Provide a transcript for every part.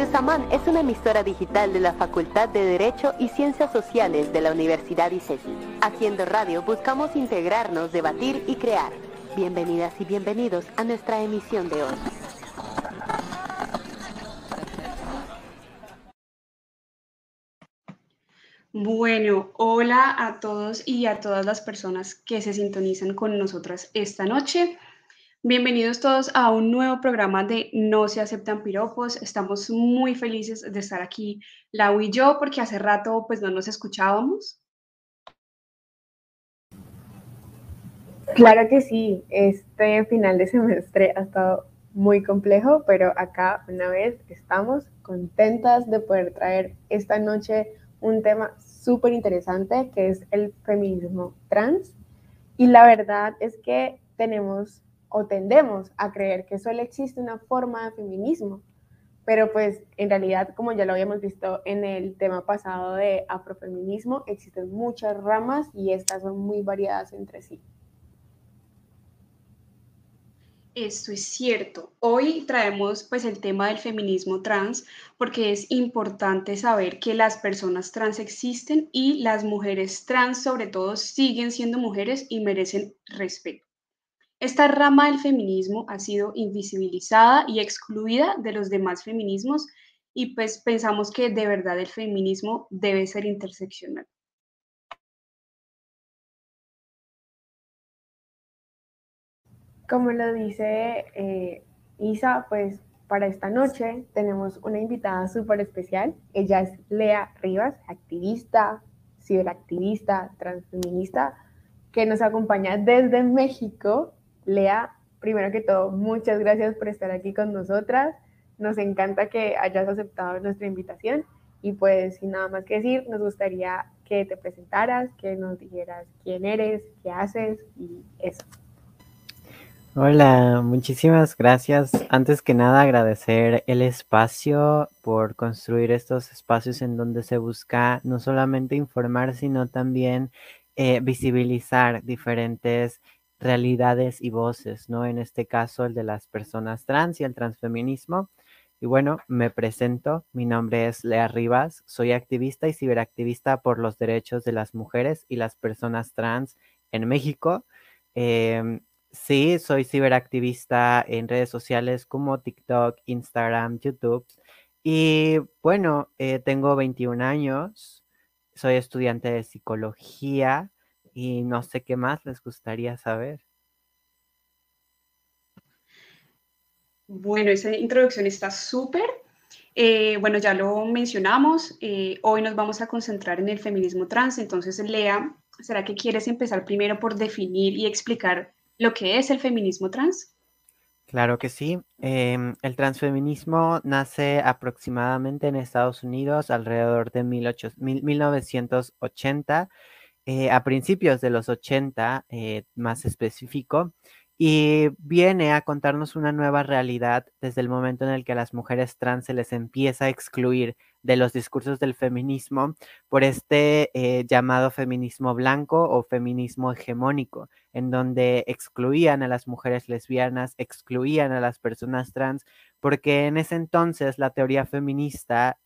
Radio Samán es una emisora digital de la Facultad de Derecho y Ciencias Sociales de la Universidad ICESI. Haciendo radio buscamos integrarnos, debatir y crear. Bienvenidas y bienvenidos a nuestra emisión de hoy. Bueno, hola a todos y a todas las personas que se sintonizan con nosotras esta noche. Bienvenidos todos a un nuevo programa de No se aceptan piropos. Estamos muy felices de estar aquí, Lau y yo, porque hace rato pues no nos escuchábamos. Claro que sí, este final de semestre ha estado muy complejo, pero acá una vez estamos contentas de poder traer esta noche un tema súper interesante que es el feminismo trans. Y la verdad es que tenemos o tendemos a creer que solo existe una forma de feminismo, pero pues en realidad, como ya lo habíamos visto en el tema pasado de afrofeminismo, existen muchas ramas y estas son muy variadas entre sí. Esto es cierto. Hoy traemos pues el tema del feminismo trans porque es importante saber que las personas trans existen y las mujeres trans sobre todo siguen siendo mujeres y merecen respeto. Esta rama del feminismo ha sido invisibilizada y excluida de los demás feminismos y pues pensamos que de verdad el feminismo debe ser interseccional. Como lo dice eh, Isa, pues para esta noche tenemos una invitada súper especial. Ella es Lea Rivas, activista, ciberactivista, transfeminista, que nos acompaña desde México. Lea, primero que todo, muchas gracias por estar aquí con nosotras. Nos encanta que hayas aceptado nuestra invitación y pues sin nada más que decir, nos gustaría que te presentaras, que nos dijeras quién eres, qué haces y eso. Hola, muchísimas gracias. Antes que nada, agradecer el espacio por construir estos espacios en donde se busca no solamente informar, sino también eh, visibilizar diferentes realidades y voces, ¿no? En este caso, el de las personas trans y el transfeminismo. Y bueno, me presento, mi nombre es Lea Rivas, soy activista y ciberactivista por los derechos de las mujeres y las personas trans en México. Em, Sí, soy ciberactivista en redes sociales como TikTok, Instagram, YouTube. Y bueno, eh, tengo 21 años, soy estudiante de psicología y no sé qué más les gustaría saber. Bueno, esa introducción está súper. Eh, bueno, ya lo mencionamos. Eh, hoy nos vamos a concentrar en el feminismo trans. Entonces, Lea, ¿será que quieres empezar primero por definir y explicar lo que es el feminismo trans? Claro que sí. Em, el transfeminismo nace aproximadamente en Estados Unidos alrededor de 1980, eh, a principios de los 80, eh, más específico, y viene a contarnos una nueva realidad desde el momento en el que a las mujeres trans se les empieza a excluir de los discursos del feminismo por este eh, llamado feminismo blanco o feminismo hegemónico, en donde excluían a las mujeres lesbianas, excluían a las personas trans, porque en ese entonces la teoría feminista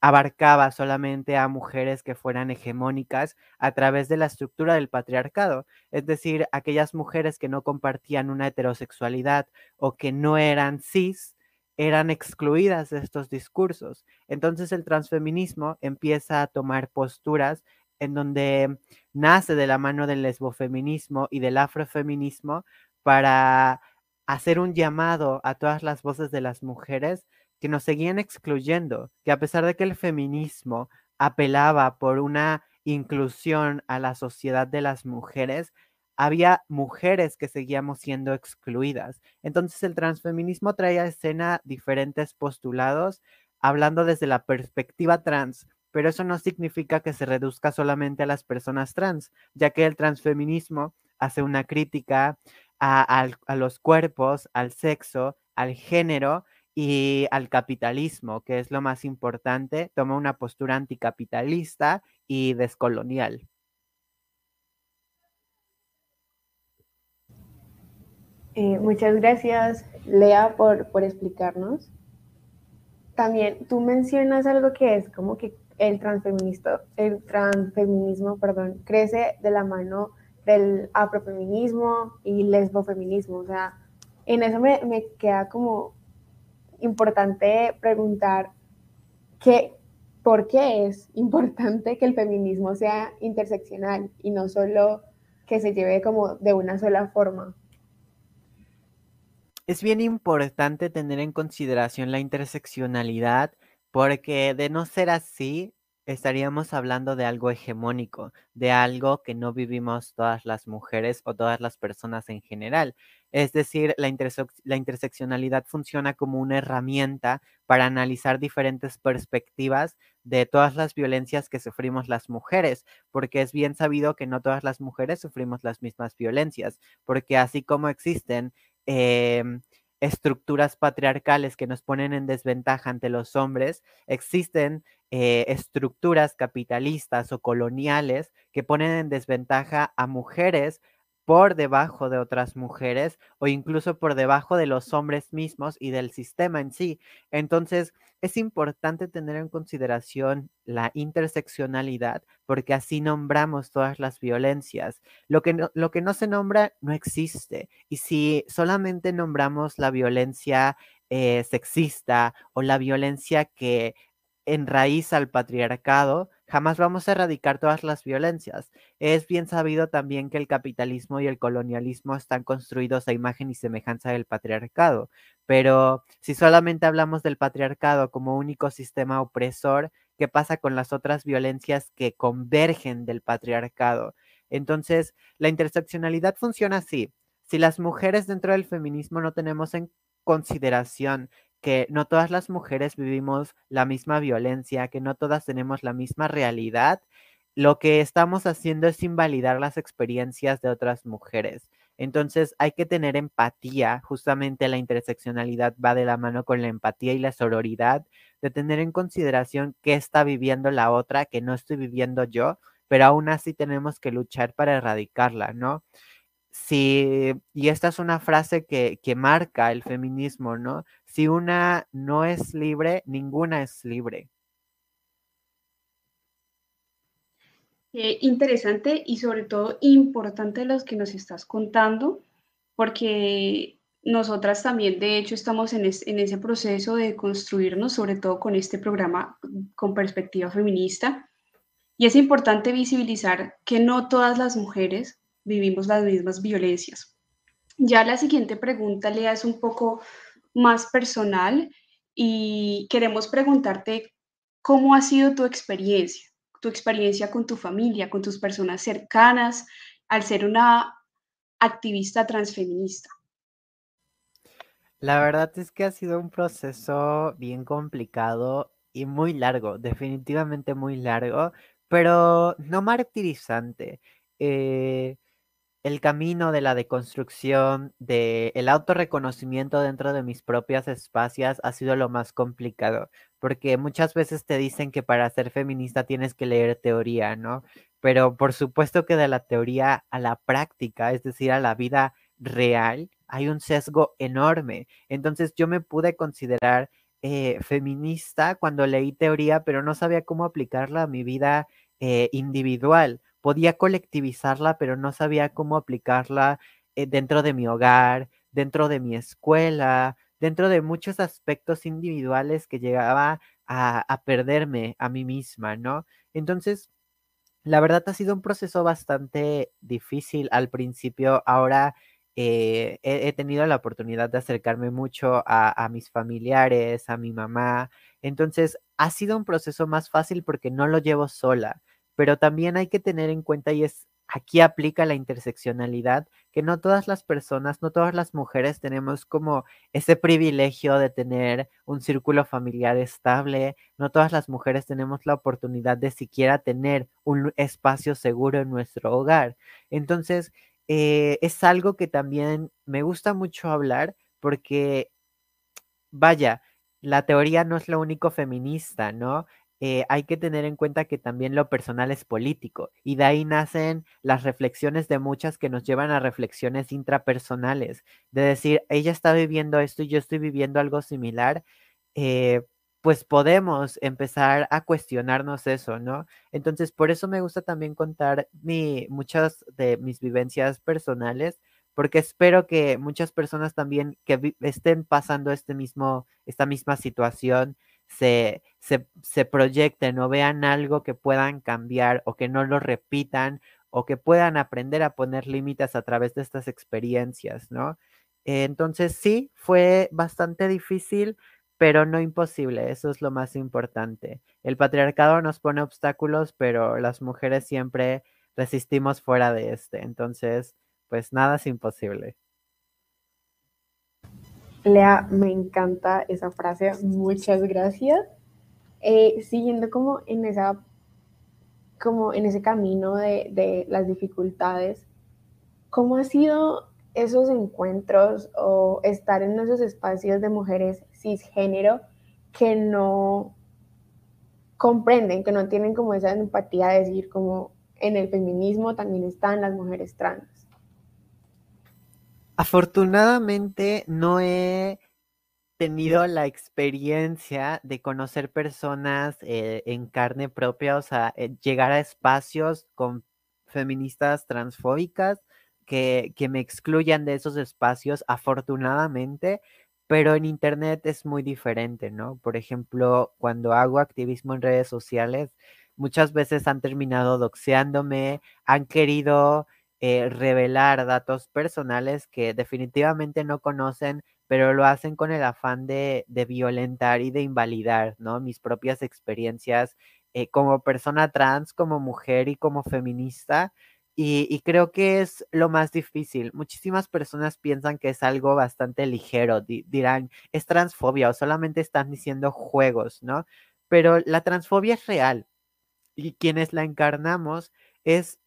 abarcaba solamente a mujeres que fueran hegemónicas a través de la estructura del patriarcado, es decir, aquellas mujeres que no compartían una heterosexualidad o que no eran cis, eran excluidas de estos discursos. Entonces el transfeminismo empieza a tomar posturas en donde nace de la mano del lesbofeminismo y del afrofeminismo para hacer un llamado a todas las voces de las mujeres que nos seguían excluyendo, que a pesar de que el feminismo apelaba por una inclusión a la sociedad de las mujeres, había mujeres que seguíamos siendo excluidas. Entonces el transfeminismo traía a escena diferentes postulados, hablando desde la perspectiva trans, pero eso no significa que se reduzca solamente a las personas trans, ya que el transfeminismo hace una crítica a, a los cuerpos, al sexo, al género y al capitalismo, que es lo más importante, toma una postura anticapitalista y descolonial. Eh, muchas gracias, Lea, por, por explicarnos. también tú mencionas algo que es como que el transfeminista, el transfeminismo, perdón, crece de la mano del afrofeminismo y lesbofeminismo. O sea, en eso me, me queda como importante preguntar qué, por qué es importante que el feminismo sea interseccional y no solo que se lleve como de una sola forma. Es bien importante tener en consideración la interseccionalidad porque de no ser así, estaríamos hablando de algo hegemónico, de algo que no vivimos todas las mujeres o todas las personas en general. Es decir, la, interseccionalidad funciona como una herramienta para analizar diferentes perspectivas de todas las violencias que sufrimos las mujeres, porque es bien sabido que no todas las mujeres sufrimos las mismas violencias, porque así como existen em, estructuras patriarcales que nos ponen en desventaja ante los hombres, existen eh, estructuras capitalistas o coloniales que ponen en desventaja a mujeres por debajo de otras mujeres o incluso por debajo de los hombres mismos y del sistema en sí. Entonces, es importante tener en consideración la interseccionalidad porque así nombramos todas las violencias. Lo que no, lo que no se nombra no existe. Y si solamente nombramos la violencia eh, sexista o la violencia que enraiza al patriarcado, jamás vamos a erradicar todas las violencias. Es bien sabido también que el capitalismo y el colonialismo están construidos a imagen y semejanza del patriarcado, pero si solamente hablamos del patriarcado como único sistema opresor, ¿qué pasa con las otras violencias que convergen del patriarcado? Entonces, la interseccionalidad funciona así. Si las mujeres dentro del feminismo no tenemos en consideración que no todas las mujeres vivimos la misma violencia, que no todas tenemos la misma realidad, lo que estamos haciendo es invalidar las experiencias de otras mujeres. Entonces hay que tener empatía, justamente la interseccionalidad va de la mano con la empatía y la sororidad, de tener en consideración qué está viviendo la otra, que no estoy viviendo yo, pero aún así tenemos que luchar para erradicarla, ¿no? Si, y esta es una frase que, que marca el feminismo, ¿no? Si una no es libre, ninguna es libre. interesante y sobre todo importante los que nos estás contando, porque nosotras también, de hecho, estamos en, en, ese proceso de construirnos, sobre todo con este programa con perspectiva feminista. Y es importante visibilizar que no todas las mujeres vivimos las mismas violencias. Ya la siguiente pregunta, Lea, es un poco más personal y queremos preguntarte cómo ha sido tu experiencia, tu experiencia con tu familia, con tus personas cercanas, al ser una activista transfeminista. La verdad es que ha sido un proceso bien complicado y muy largo, definitivamente muy largo, pero no martirizante. Eh, el camino de la deconstrucción, del el autorreconocimiento dentro de mis propias espacios ha sido lo más complicado, porque muchas veces te dicen que para ser feminista tienes que leer teoría, ¿no? Pero por supuesto que de la teoría a la práctica, es decir, a la vida real, hay un sesgo enorme. Entonces yo me pude considerar eh, feminista cuando leí teoría, pero no sabía cómo aplicarla a mi vida eh, individual podía colectivizarla, pero no sabía cómo aplicarla eh, dentro de mi hogar, dentro de mi escuela, dentro de muchos aspectos individuales que llegaba a, perderme a mí misma, ¿no? Entonces, la verdad ha sido un proceso bastante difícil al principio. Ahora eh, he, tenido la oportunidad de acercarme mucho a, a, mis familiares, a mi mamá. Entonces, ha sido un proceso más fácil porque no lo llevo sola pero también hay que tener en cuenta y es aquí aplica la interseccionalidad, que no todas las personas, no todas las mujeres tenemos como ese privilegio de tener un círculo familiar estable, no todas las mujeres tenemos la oportunidad de siquiera tener un espacio seguro en nuestro hogar. Entonces, eh, es algo que también me gusta mucho hablar porque, vaya, la teoría no es lo único feminista, ¿no? Eh, hay que tener en cuenta que también lo personal es político y de ahí nacen las reflexiones de muchas que nos llevan a reflexiones intrapersonales, de decir, ella está viviendo esto y yo estoy viviendo algo similar. Eh, pues podemos empezar a cuestionarnos eso, ¿no? Entonces, por eso me gusta también contar mi, muchas de mis vivencias personales, porque espero que muchas personas también que estén pasando este mismo, esta misma situación, se, se, se proyecten o vean algo que puedan cambiar o que no lo repitan o que puedan aprender a poner límites a través de estas experiencias, ¿no? Entonces sí, fue bastante difícil, pero no imposible, eso es lo más importante. El patriarcado nos pone obstáculos, pero las mujeres siempre resistimos fuera de este, entonces, pues nada es imposible. Lea, me encanta esa frase, muchas gracias. Eh, siguiendo como en esa como en ese camino de, de las dificultades, ¿cómo ha sido esos encuentros o estar en esos espacios de mujeres cisgénero que no comprenden, que no tienen como esa empatía de decir como en el feminismo también están las mujeres trans. Afortunadamente no he tenido la experiencia de conocer personas eh, en carne propia, o sea, eh, llegar a espacios con feministas transfóbicas que, que me excluyan de esos espacios, afortunadamente, pero en Internet es muy diferente, ¿no? Por ejemplo, cuando hago activismo en redes sociales, muchas veces han terminado doxeándome, han querido eh, revelar datos personales que definitivamente no conocen, pero lo hacen con el afán de, de violentar y de invalidar, ¿no? Mis propias experiencias eh, como persona trans, como mujer y como feminista. Y, creo que es lo más difícil. Muchísimas personas piensan que es algo bastante ligero. dirán, es transfobia o solamente están diciendo juegos, ¿no? Pero la transfobia es real. Y quienes la encarnamos es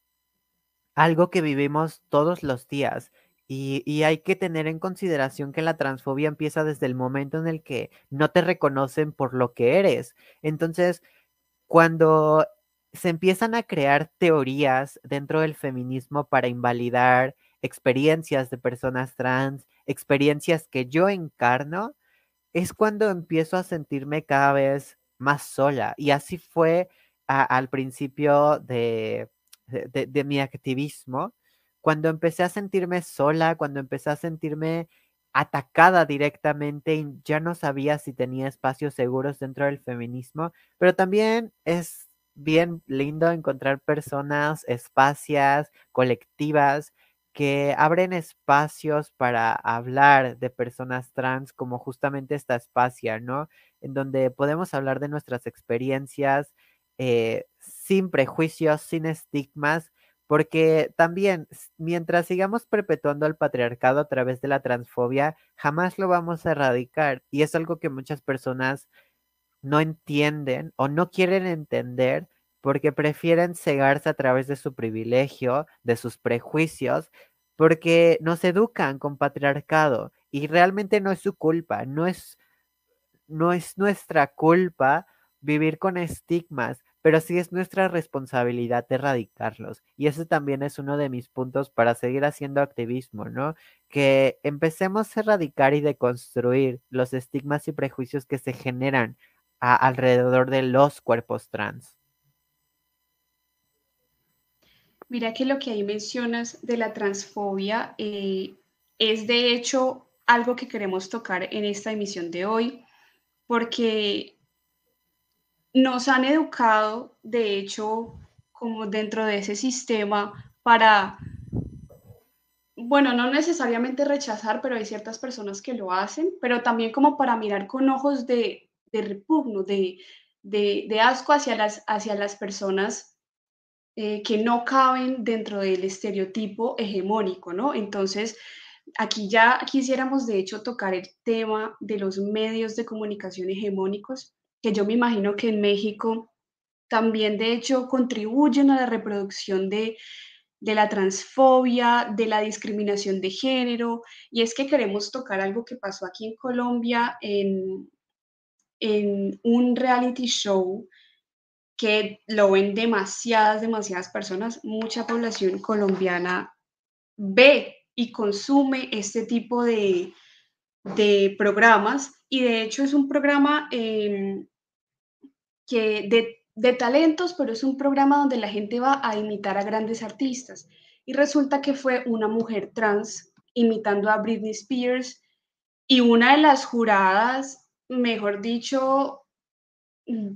algo que vivimos todos los días. Y, hay que tener en consideración que la transfobia empieza desde el momento en el que no te reconocen por lo que eres. Entonces, cuando se empiezan a crear teorías dentro del feminismo para invalidar experiencias de personas trans, experiencias que yo encarno, es cuando empiezo a sentirme cada vez más sola. Y así fue al principio de, mi activismo, cuando empecé a sentirme sola, cuando empecé a sentirme atacada directamente y ya no sabía si tenía espacios seguros dentro del feminismo, pero también es bien lindo encontrar personas, espacias, colectivas que abren espacios para hablar de personas trans como justamente esta espacia, ¿no? En donde podemos hablar de nuestras experiencias eh, sin prejuicios, sin estigmas, porque también mientras sigamos perpetuando el patriarcado a través de la transfobia, jamás lo vamos a erradicar. Y es algo que muchas personas no entienden o no quieren entender porque prefieren cegarse a través de su privilegio, de sus prejuicios, porque nos educan con patriarcado y realmente no es su culpa, no es, no es nuestra culpa vivir con estigmas, pero sí es nuestra responsabilidad erradicarlos. Y ese también es uno de mis puntos para seguir haciendo activismo, ¿no? Que empecemos a erradicar y deconstruir los estigmas y prejuicios que se generan alrededor de los cuerpos trans. Mira que lo que ahí mencionas de la transfobia eh, es de hecho algo que queremos tocar en esta emisión de hoy, porque nos han educado, de hecho, como dentro de ese sistema para, bueno, no necesariamente rechazar, pero hay ciertas personas que lo hacen, pero también como para mirar con ojos de, de repugno, de, de, asco hacia las, hacia las personas eh, que no caben dentro del estereotipo hegemónico, ¿no? Entonces, aquí ya quisiéramos de hecho tocar el tema de los medios de comunicación hegemónicos, que yo me imagino que en México también de hecho contribuyen a la reproducción de, la transfobia, de la discriminación de género, y es que queremos tocar algo que pasó aquí en Colombia en, en un reality show que lo ven demasiadas, demasiadas personas, mucha población colombiana ve y consume este tipo de, de programas. Y de hecho es un programa de, de talentos, pero es un programa donde la gente va a imitar a grandes artistas. Y resulta que fue una mujer trans imitando a Britney Spears y una de las juradas, mejor dicho, mm,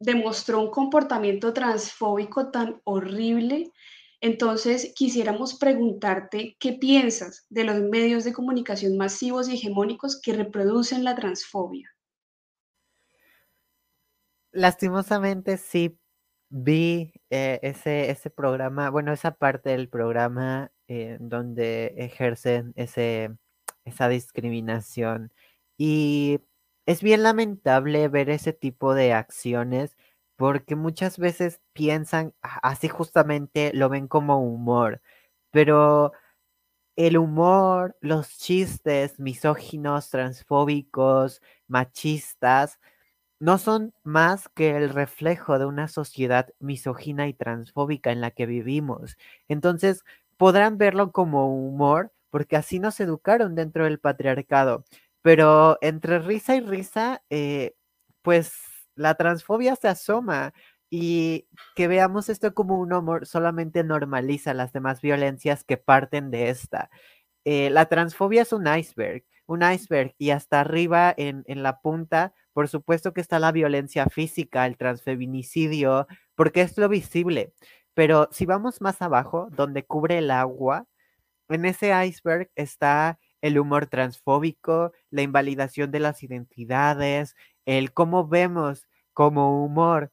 demostró un comportamiento transfóbico tan horrible. Entonces, quisiéramos preguntarte qué piensas de los medios de comunicación masivos y hegemónicos que reproducen la transfobia. Lastimosamente sí vi eh, ese, ese programa, bueno, esa parte del programa eh, donde ejercen ese, esa discriminación. Y es bien lamentable ver ese tipo de acciones porque muchas veces piensan, así justamente lo ven como humor, pero el humor, los chistes misóginos, transfóbicos, machistas, no son más que el reflejo de una sociedad misógina y transfóbica en la que vivimos. Entonces, podrán verlo como humor porque así nos educaron dentro del patriarcado. Pero entre risa y risa, eh, pues la transfobia se asoma y que veamos esto como un humor solamente normaliza las demás violencias que parten de esta. Eh, la transfobia es un iceberg, un iceberg y hasta arriba en, en la punta, por supuesto que está la violencia física, el transfeminicidio, porque es lo visible. Pero si vamos más abajo, donde cubre el agua, en ese iceberg está el humor transfóbico, la invalidación de las identidades, el cómo vemos como humor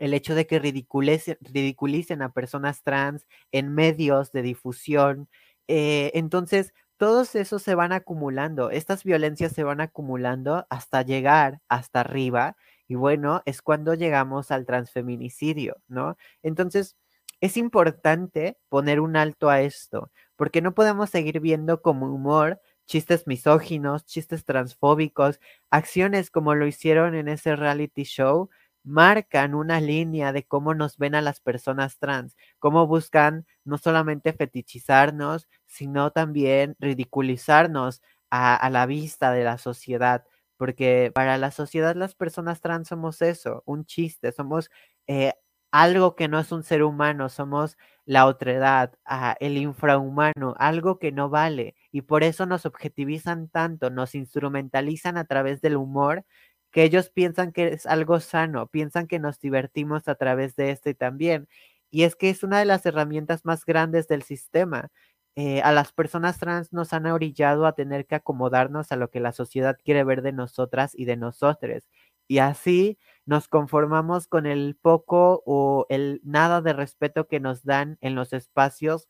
el hecho de que ridiculicen, a personas trans en medios de difusión. Eh, entonces, todos esos se van acumulando, estas violencias se van acumulando hasta llegar hasta arriba y bueno, es cuando llegamos al transfeminicidio, ¿no? Entonces, es importante poner un alto a esto, porque no podemos seguir viendo como humor chistes misóginos, chistes transfóbicos, acciones como lo hicieron en ese reality show, marcan una línea de cómo nos ven a las personas trans, cómo buscan no solamente fetichizarnos, sino también ridiculizarnos a, la vista de la sociedad, porque para la sociedad las personas trans somos eso, un chiste, somos eh, algo que no es un ser humano, somos la otredad, ah, el infrahumano, algo que no vale. Y por eso nos objetivizan tanto, nos instrumentalizan a través del humor, que ellos piensan que es algo sano, piensan que nos divertimos a través de esto y también. Y es que es una de las herramientas más grandes del sistema. Eh, a las personas trans nos han orillado a tener que acomodarnos a lo que la sociedad quiere ver de nosotras y de nosotros. Y así nos conformamos con el poco o el nada de respeto que nos dan en los espacios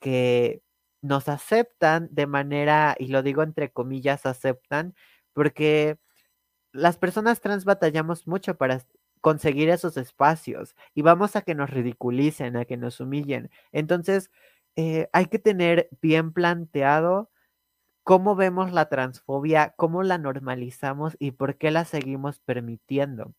que nos aceptan de manera, y lo digo entre comillas, aceptan, porque las personas trans batallamos mucho para conseguir esos espacios y vamos a que nos ridiculicen, a que nos humillen. Entonces, eh, hay que tener bien planteado cómo vemos la transfobia, cómo la normalizamos y por qué la seguimos permitiendo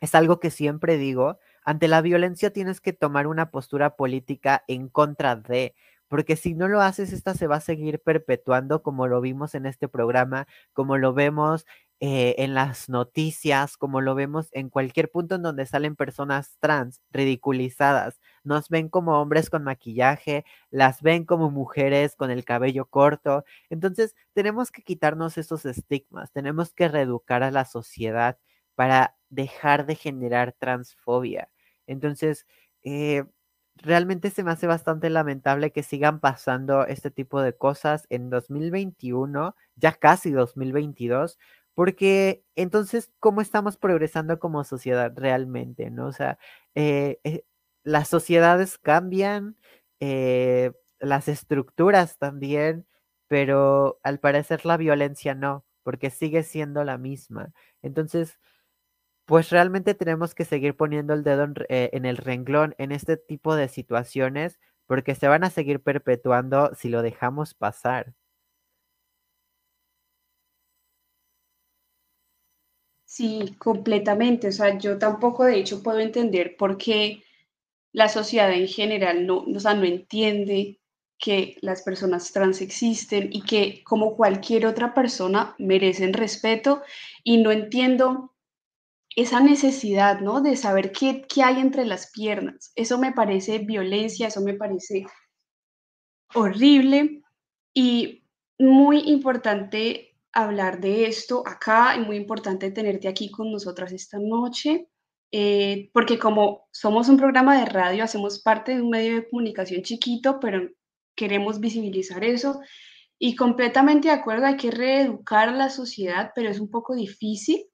es algo que siempre digo, ante la violencia tienes que tomar una postura política en contra de, porque si no lo haces, esta se va a seguir perpetuando como lo vimos en este programa, como lo vemos eh, en las noticias, como lo vemos en cualquier punto en donde salen personas trans ridiculizadas. Nos ven como hombres con maquillaje, las ven como mujeres con el cabello corto. Entonces, tenemos que quitarnos esos estigmas, tenemos que reeducar a la sociedad para dejar de generar transfobia. Entonces, eh, realmente se me hace bastante lamentable que sigan pasando este tipo de cosas en 2021, ya casi 2022, porque entonces, ¿cómo estamos progresando como sociedad realmente? ¿No? O sea, eh, eh, las sociedades cambian, las estructuras también, pero al parecer la violencia no, porque sigue siendo la misma. Entonces, pues realmente tenemos que seguir poniendo el dedo eh, en, el renglón en este tipo de situaciones porque se van a seguir perpetuando si lo dejamos pasar. Sí, completamente. O sea, yo tampoco de hecho puedo entender por qué la sociedad en general no, o sea, no entiende que las personas trans existen y que como cualquier otra persona merecen respeto y no entiendo esa necesidad, ¿no? De saber qué, qué hay entre las piernas. Eso me parece violencia, eso me parece horrible y muy importante hablar de esto acá y muy importante tenerte aquí con nosotras esta noche, eh, porque como somos un programa de radio, hacemos parte de un medio de comunicación chiquito, pero queremos visibilizar eso. Y completamente de acuerdo, hay que reeducar la sociedad, pero es un poco difícil.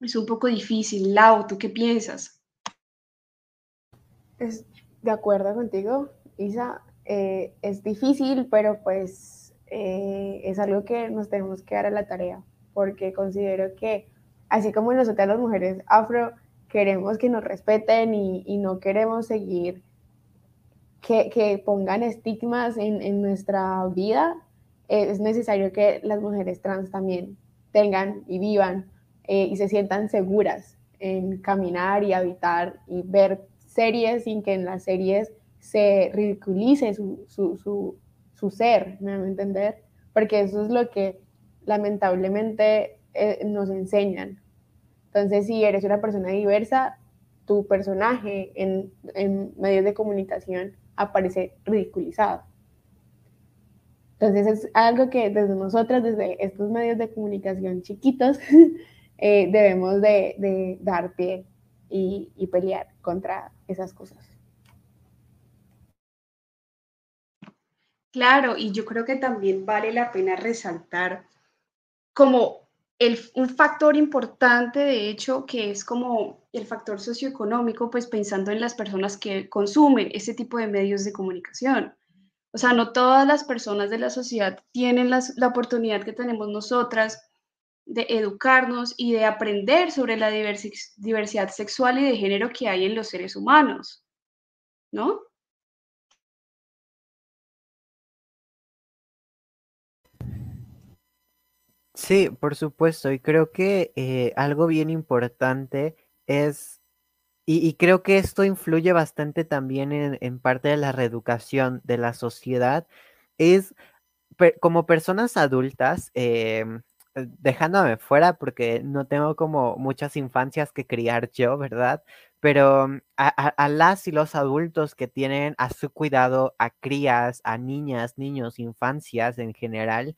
Es un poco difícil. Lau, ¿tú qué piensas? Es de acuerdo contigo, Isa. Eh, es difícil, pero pues eh, es algo que nos tenemos que dar a la tarea, porque considero que así como nosotras las mujeres afro queremos que nos respeten y, no queremos seguir que, pongan estigmas en, nuestra vida, es necesario que las mujeres trans también tengan y vivan eh, y se sientan seguras en caminar y habitar y ver series sin que en las series se ridiculice su, su, ser, ¿me van a entender? Porque eso es lo que lamentablemente eh, nos enseñan. Entonces, si eres una persona diversa, tu personaje en, medios de comunicación aparece ridiculizado. Entonces es algo que desde nosotras, desde estos medios de comunicación chiquitos, eh, debemos de, dar pie y pelear contra esas cosas. Claro, y yo creo que también vale la pena resaltar como el, un factor importante, de hecho, que es como el factor socioeconómico, pues pensando en las personas que consumen ese tipo de medios de comunicación. O sea, no todas las personas de la sociedad tienen la oportunidad que tenemos nosotras de educarnos y de aprender sobre la diversidad sexual y de género que hay en los seres humanos, ¿no? Sí, por supuesto, y creo que eh, algo bien importante es, y, creo que esto influye bastante también en, parte de la reeducación de la sociedad, es como personas adultas, em, dejándome fuera porque no tengo como muchas infancias que criar yo, ¿verdad? Pero a, a, las y los adultos que tienen a su cuidado a crías, a niñas, niños, infancias en general,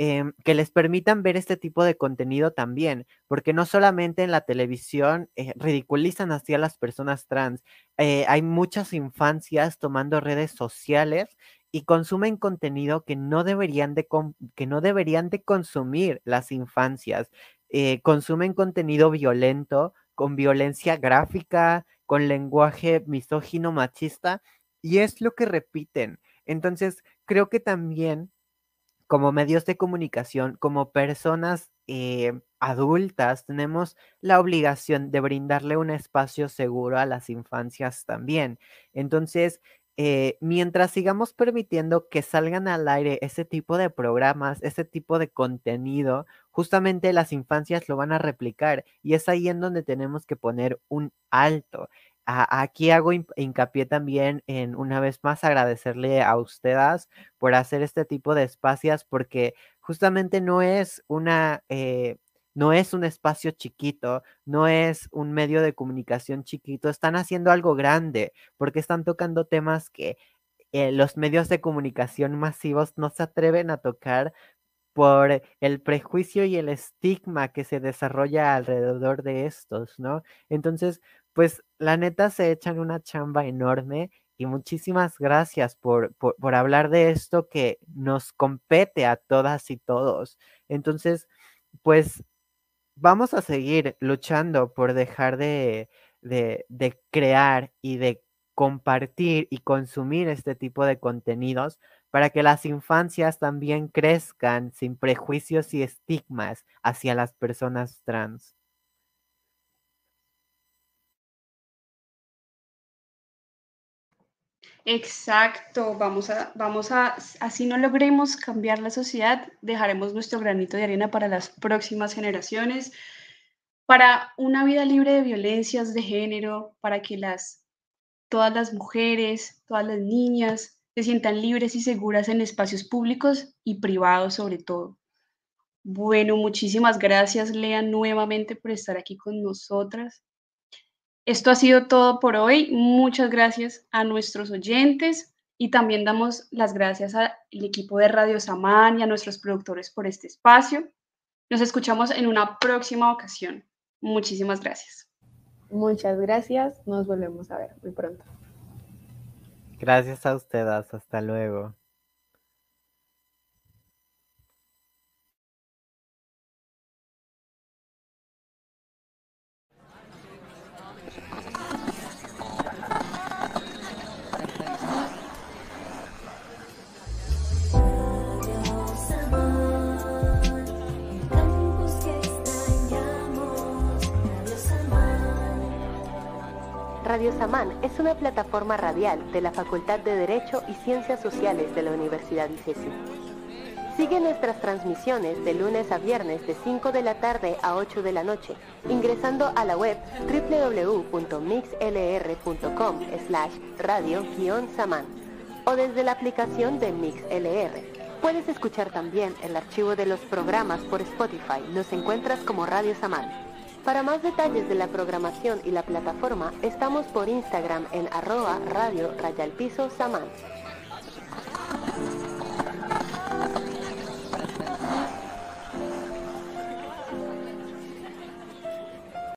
Em, que les permitan ver este tipo de contenido también, porque no solamente en la televisión eh, ridiculizan así a las personas trans, eh, hay muchas infancias tomando redes sociales y consumen contenido que no deberían de, que no deberían de consumir las infancias. Eh, consumen contenido violento, con violencia gráfica, con lenguaje misógino machista, y es lo que repiten. Entonces, creo que también como medios de comunicación, como personas eh, adultas, tenemos la obligación de brindarle un espacio seguro a las infancias también. Entonces, eh, mientras sigamos permitiendo que salgan al aire ese tipo de programas, ese tipo de contenido, justamente las infancias lo van a replicar y es ahí en donde tenemos que poner un alto aquí hago hincapié también en una vez más agradecerle a ustedes por hacer este tipo de espacios porque justamente no es una eh, no es un espacio chiquito, no es un medio de comunicación chiquito, están haciendo algo grande porque están tocando temas que eh, los medios de comunicación masivos no se atreven a tocar por el prejuicio y el estigma que se desarrolla alrededor de estos, ¿no? Entonces, pues la neta se echan una chamba enorme y muchísimas gracias por, por, hablar de esto que nos compete a todas y todos. Entonces, pues vamos a seguir luchando por dejar de, de, de crear y de compartir y consumir este tipo de contenidos para que las infancias también crezcan sin prejuicios y estigmas hacia las personas trans. Exacto, vamos a, vamos a, así no logremos cambiar la sociedad, dejaremos nuestro granito de arena para las próximas generaciones, para una vida libre de violencias de género, para que las, todas las mujeres, todas las niñas se sientan libres y seguras en espacios públicos y privados sobre todo. Bueno, muchísimas gracias, Lea, nuevamente por estar aquí con nosotras. Esto ha sido todo por hoy. Muchas gracias a nuestros oyentes y también damos las gracias al equipo de Radio Samán y a nuestros productores por este espacio. Nos escuchamos en una próxima ocasión. Muchísimas gracias. Muchas gracias. Nos volvemos a ver muy pronto. Gracias a ustedes. Hasta luego. Radio Samán es una plataforma radial de la Facultad de Derecho y Ciencias Sociales de la Universidad ICESI. Sigue nuestras transmisiones de lunes a viernes de 5 de la tarde a 8 de la noche, ingresando a la web www.mixlr.com slash radio-samán o desde la aplicación de MixLR. Puedes escuchar también el archivo de los programas por Spotify. Nos encuentras como Radio Samán. Para más detalles de la programación y la plataforma, estamos por Instagram en arroba radio rayalpiso samán.